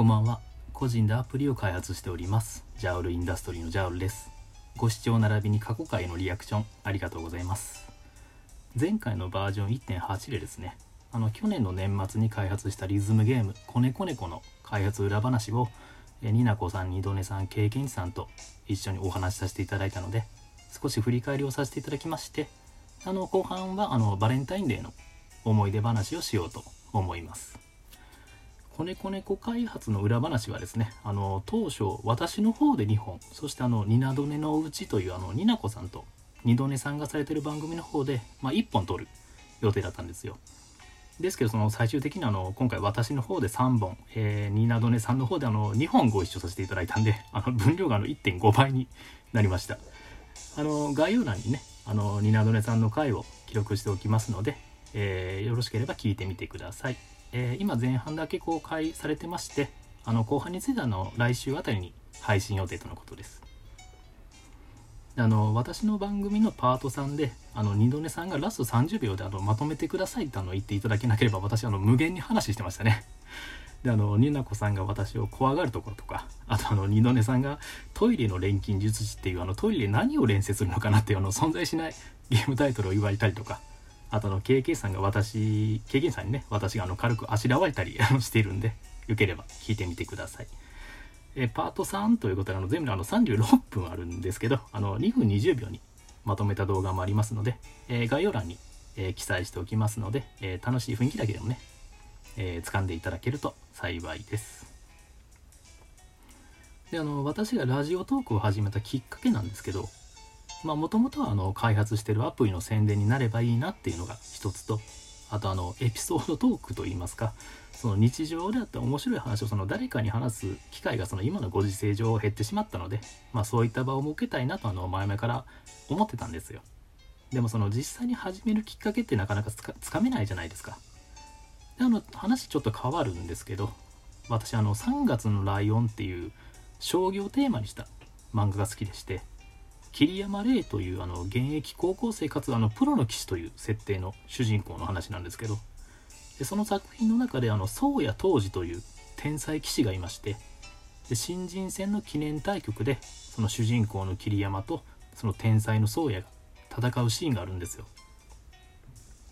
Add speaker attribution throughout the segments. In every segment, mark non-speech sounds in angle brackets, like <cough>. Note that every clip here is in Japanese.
Speaker 1: こんばんは。個人でアプリを開発しております。ジャオルインダストリーのジャオルです。ご視聴並びに過去回のリアクションありがとうございます。前回のバージョン1.8でですね、あの去年の年末に開発したリズムゲーム「コネコネコ」の開発裏話をえニナコさん、ニドネさん、経験値さんと一緒にお話しさせていただいたので少し振り返りをさせていただきましてあの後半はあのバレンタインデーの思い出話をしようと思います。コネコネコ開発の裏話はですねあの当初私の方で2本そしてあのニナドネのうちというあのニナコさんとニドネさんがされてる番組の方で、まあ、1本撮る予定だったんですよ。ですけどその最終的にあの今回私の方で3本、えー、ニナドネさんの方であの2本ご一緒させていただいたんであの分量があの1.5倍になりました。あの概要欄にねあのニナドネさんの回を記録しておきますので、えーよろしければ聞いてみてください。えー今前半だけ公開されてましてあの後半についてはの来週あたりに配信予定とのことです。あの私の番組のパート3であの二度寝さんがラスト30秒であのまとめてくださいってあの言っていただけなければ私あの無限に話してましたね。であのニナコさんが私を怖がるところとかあとあの二度寝さんがトイレの錬金術師っていうあのトイレで何を連接するのかなっていうあの存在しないゲームタイトルを言われたりとかあとの KK さんが私 KK さんにね私があの軽くあしらわれたり <laughs> しているんでよければ聞いてみてください。えパート3ということであの全部であの36分あるんですけどあの2分20秒にまとめた動画もありますので、えー概要欄に、えー記載しておきますので、えー楽しい雰囲気だけでもね、えー掴んでいただけると幸いです。であの私がラジオトークを始めたきっかけなんですけどもともとはあの開発してるアプリの宣伝になればいいなっていうのが一つとあとあのエピソードトークといいますかその日常であった面白い話をその誰かに話す機会がその今のご時世上減ってしまったので、まあ、そういった場を設けたいなとあの前々から思ってたんですよ。でもその実際に始めるきっかけってなかなかつかつかめないじゃないですか。であの話ちょっと変わるんですけど私あの3月のライオンっていう将棋をテーマにした漫画が好きでして桐山玲というあの現役高校生かつあのプロの棋士という設定の主人公の話なんですけどでその作品の中であの宗谷当時という天才棋士がいましてで新人戦の記念対局でその主人公の桐山とその天才の宗谷が戦うシーンがあるんですよ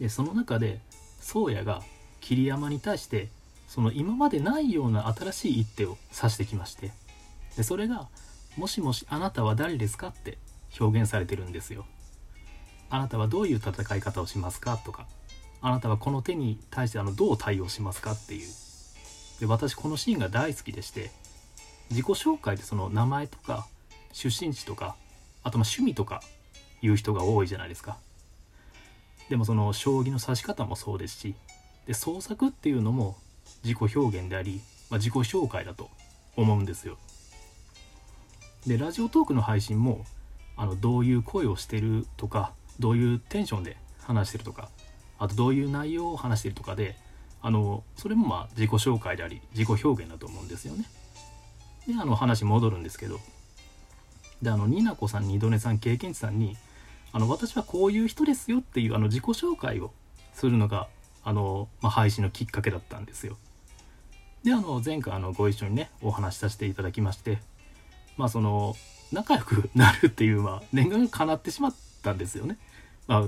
Speaker 1: でその中で宗谷が桐山に対してその今までないような新しい一手を指してきましてでそれが「もしもしあなたは誰ですか?」って表現されてるんですよ。あなたはどういう戦い方をしますか？とか。あなたはこの手に対してあのどう対応しますか？っていう。で私このシーンが大好きでして自己紹介でその名前とか出身地とかあとま趣味とか言う人が多いじゃないですか。でもその将棋の指し方もそうですしで創作っていうのも自己表現であり、まあ、自己紹介だと思うんですよ。でラジオトークの配信もあのどういう声をしてるとかどういうテンションで話してるとかあとどういう内容を話してるとかであのそれもまあ自己紹介であり自己表現だと思うんですよね。であの話戻るんですけど。であのニナコさんにドネさん経験値さんにあの私はこういう人ですよっていうあの自己紹介をするのがあの、まあ、配信のきっかけだったんですよ。であの前回あのご一緒にねお話しさせていただきましてまあその仲良くなるっていうまあ念願が叶ってしまったんですよね。まあ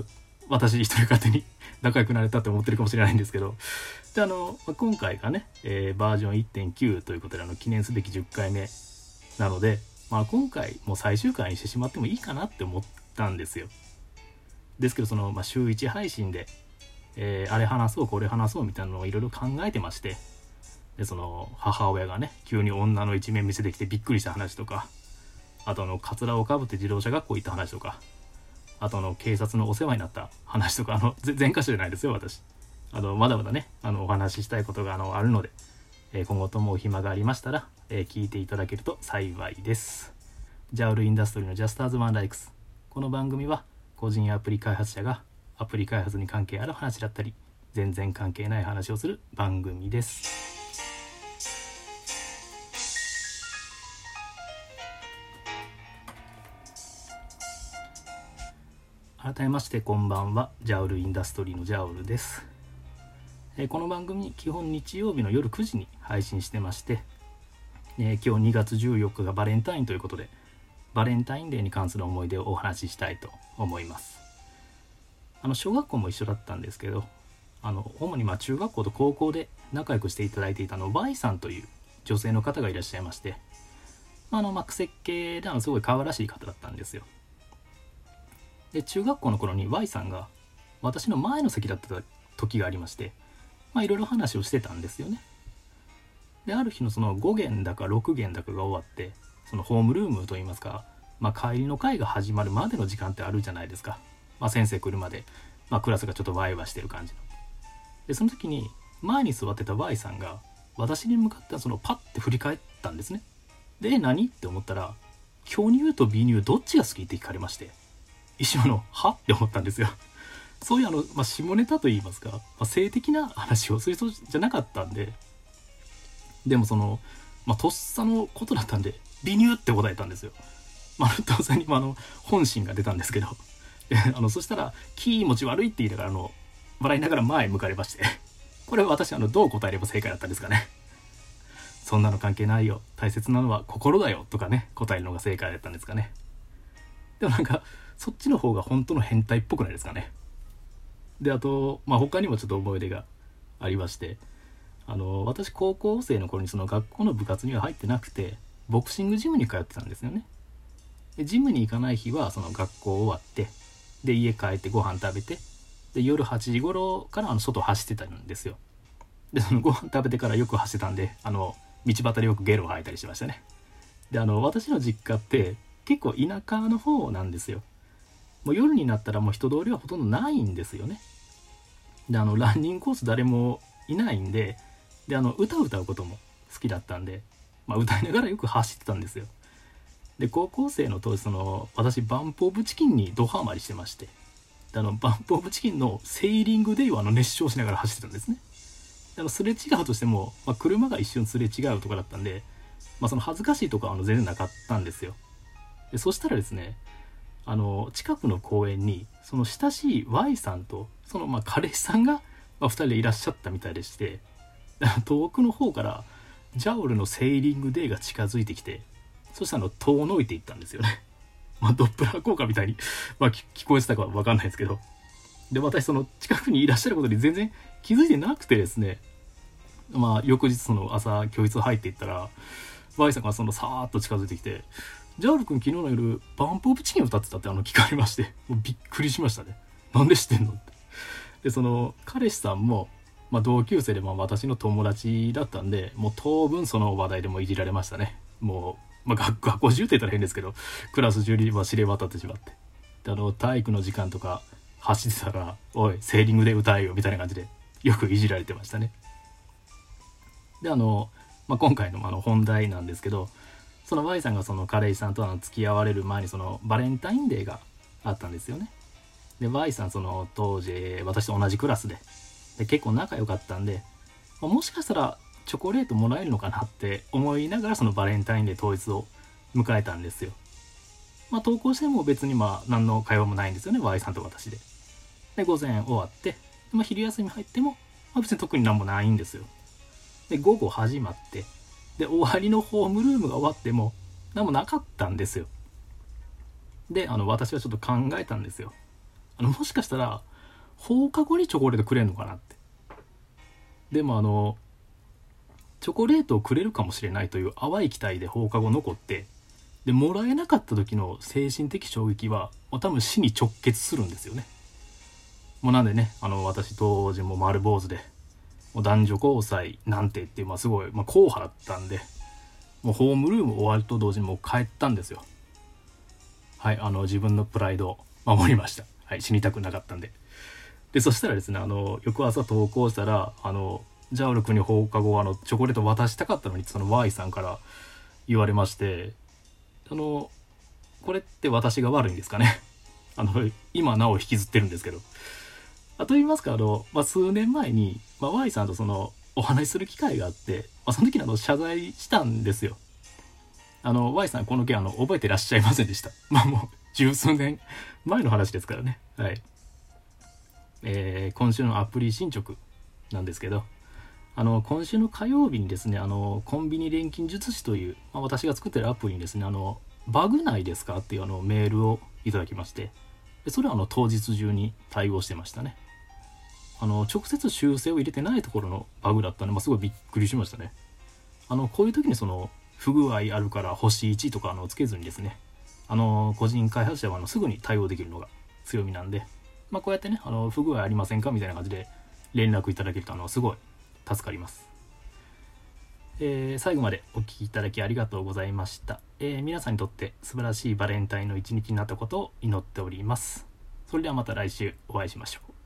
Speaker 1: 私一人勝手に <laughs> 仲良くなれたって思ってるかもしれないんですけどであの、まあ今回がね、えーバージョン1.9ということであの記念すべき10回目なので、まあ、今回もう最終回にしてしまってもいいかなって思ったんですよ。ですけどその、まあ、週1配信で、えーあれ話そうこれ話そうみたいなのをいろいろ考えてましてでその母親がね急に女の一面見せてきてびっくりした話とかあとあのカツラをかぶって自動車学校行った話とか。あとあの警察のお世話になった話とか。あのぜ前科者じゃないですよ私。あのまだまだねあのお話ししたいことがあのあるので、えー今後ともお暇がありましたら、えー聞いていただけると幸いです。ジャウルインダストリーのジャスターズワンライクス。この番組は個人アプリ開発者がアプリ開発に関係ある話だったり全然関係ない話をする番組です。改めましてこんばんは。ジャウルインダストリーのジャウルです、えーこの番組基本日曜日の夜9時に配信してましてえ今日2月14日がバレンタインということでバレンタインデーに関する思い出をお話ししたいと思います。あの小学校も一緒だったんですけどあの主にま中学校と高校で仲良くしていただいていたの Y さんという女性の方がいらっしゃいましてあのまあ癖系であのすごい可愛らしい方だったんですよ。で中学校の頃に Y さんが私の前の席だった時がありましてまあいろいろ話をしてたんですよね。である日のその5弦だか6弦だかが終わってそのホームルームといいますか、まあ、帰りの会が始まるまでの時間ってあるじゃないですか、まあ、先生来るまで、まあ、クラスがちょっとワイワイしてる感じの。でその時に前に座ってた Y さんが私に向かってそのパッて振り返ったんですね。で何？って思ったら巨乳と美乳どっちが好きって聞かれまして。一瞬のは？って思ったんですよそういうあの、まあ、下ネタと言いますか、まあ、性的な話をする人じゃなかったんででもその、まあ、とっさのことだったんで、美乳って答えたんですよ。まあ、当然に、まあ、の、本心が出たんですけど、<laughs> あの、そしたら、気持ち悪いって言いながら、あの、笑いながら前へ向かれまして、これ私、あの、どう答えれば正解だったんですかね。そんなの関係ないよ。大切なのは心だよ。とかね、答えるのが正解だったんですかね。でもなんか、そっちの方が本当の変態っぽくないですかね。で、あと、まあ、他にもちょっと思い出がありまして、あの私高校生の頃にその学校の部活には入ってなくてボクシングジムに通ってたんですよね。でジムに行かない日はその学校終わってで家帰ってご飯食べてで夜8時頃からあの外走ってたんですよ。でそのご飯食べてからよく走ってたんであの道端でよくゲロを吐いたりしましたね。であの私の実家って結構田舎の方なんですよ。もう夜になったらもう人通りはほとんどないんですよね。であのランニングコース誰もいないんでであの歌を歌うことも好きだったんで、まあ、歌いながらよく走ってたんですよ。で高校生の当時その私バンプ・オブ・チキンにドハマりしてましてであのバンプ・オブ・チキンのセーリングデイをあの熱唱しながら走ってたんですね。であのすれ違うとしても、まあ、車が一瞬すれ違うとかだったんで、まあ、その恥ずかしいとかはあの全然なかったんですよ。でそしたらですねあの近くの公園にその親しい Y さんとそのまあ彼氏さんが、ま、2人でいらっしゃったみたいでして <laughs> 遠くの方からジャオルのセーリングデーが近づいてきてそしたらの遠のいていったんですよね。<laughs> まあ、ドップラー効果みたいに、<laughs> まあ、聞こえてたかわかんないですけど。で、私その近くにいらっしゃることに全然気づいてなくてですね、まあ、翌日その朝教室入っていったら、Y さんがそのさーっと近づいてきて、ジャール君昨日の夜、バンプオブチキン歌ってたってあの聞かれまして、<laughs> もうびっくりしましたね。なんで知ってんのって。で、その彼氏さんも、まあ、同級生でまあ私の友達だったんでもう当分その話題でもいじられましたねもう、まあ、学学校中って言ったら変ですけどクラス中には知れ渡ってしまってであの体育の時間とか走ってたら「おいセーリングで歌えよ」みたいな感じでよくいじられてましたねであの、まあ、今回のあの本題なんですけどその Y さんがその彼氏さんとの付き合われる前にそのバレンタインデーがあったんですよねで Y さんその当時私と同じクラスでで結構仲良かったんで、ま、もしかしたらチョコレートもらえるのかなって思いながらそのバレンタインデー当日を迎えたんですよ。まあ投稿しても別にまあ何の会話もないんですよね Y さんと私で。で午前終わってまあ、昼休み入っても、まあ、別に特に何もないんですよ。で午後始まってで終わりのホームルームが終わっても何もなかったんですよ。であの私はちょっと考えたんですよ。あのもしかしたら放課後にチョコレートくれんのかなってでもあのチョコレートをくれるかもしれないという淡い期待で放課後残ってでもらえなかった時の精神的衝撃は多分死に直結するんですよねもうなんでねあの私当時も丸坊主でもう男女交際なんてっていう、まあ、すごい、まあ、硬派だったんでもうホームルーム終わると同時にもう帰ったんですよ。はいあの自分のプライドを守りました。はい死にたくなかったんで。でそしたらですねあの翌朝投稿したらあのジャオル君に放課後あのチョコレート渡したかったのにその Y さんから言われましてあのこれって私が悪いんですかね。あの今なお引きずってるんですけど。あと言いますかあの、まあ、数年前に、まあ、Y さんとそのお話しする機会があって、まあ、その時にあの謝罪したんですよ。あの Y さんこの件あの覚えてらっしゃいませんでした。<laughs> まあもう十数年前の話ですからね。はい。えー、今週のアプリ進捗なんですけど、あの今週の火曜日にですねあのコンビニ錬金術師という、まあ、私が作ってるアプリにですねあのバグないですかっていうあのメールをいただきましてそれはあの当日中に対応してましたね。あの直接修正を入れてないところのバグだったんで、まあ、すごいびっくりしましたね。あのこういう時にその不具合あるから星1とかあのつけずにですね。あの個人開発者はあのすぐに対応できるのが強みなんで、まあ、こうやってねあの不具合ありませんかみたいな感じで連絡いただけるとあのすごい助かります、えー、最後までお聴きいただきありがとうございました、えー、皆さんにとって素晴らしいバレンタインの一日になったことを祈っております。それではまた来週お会いしましょう。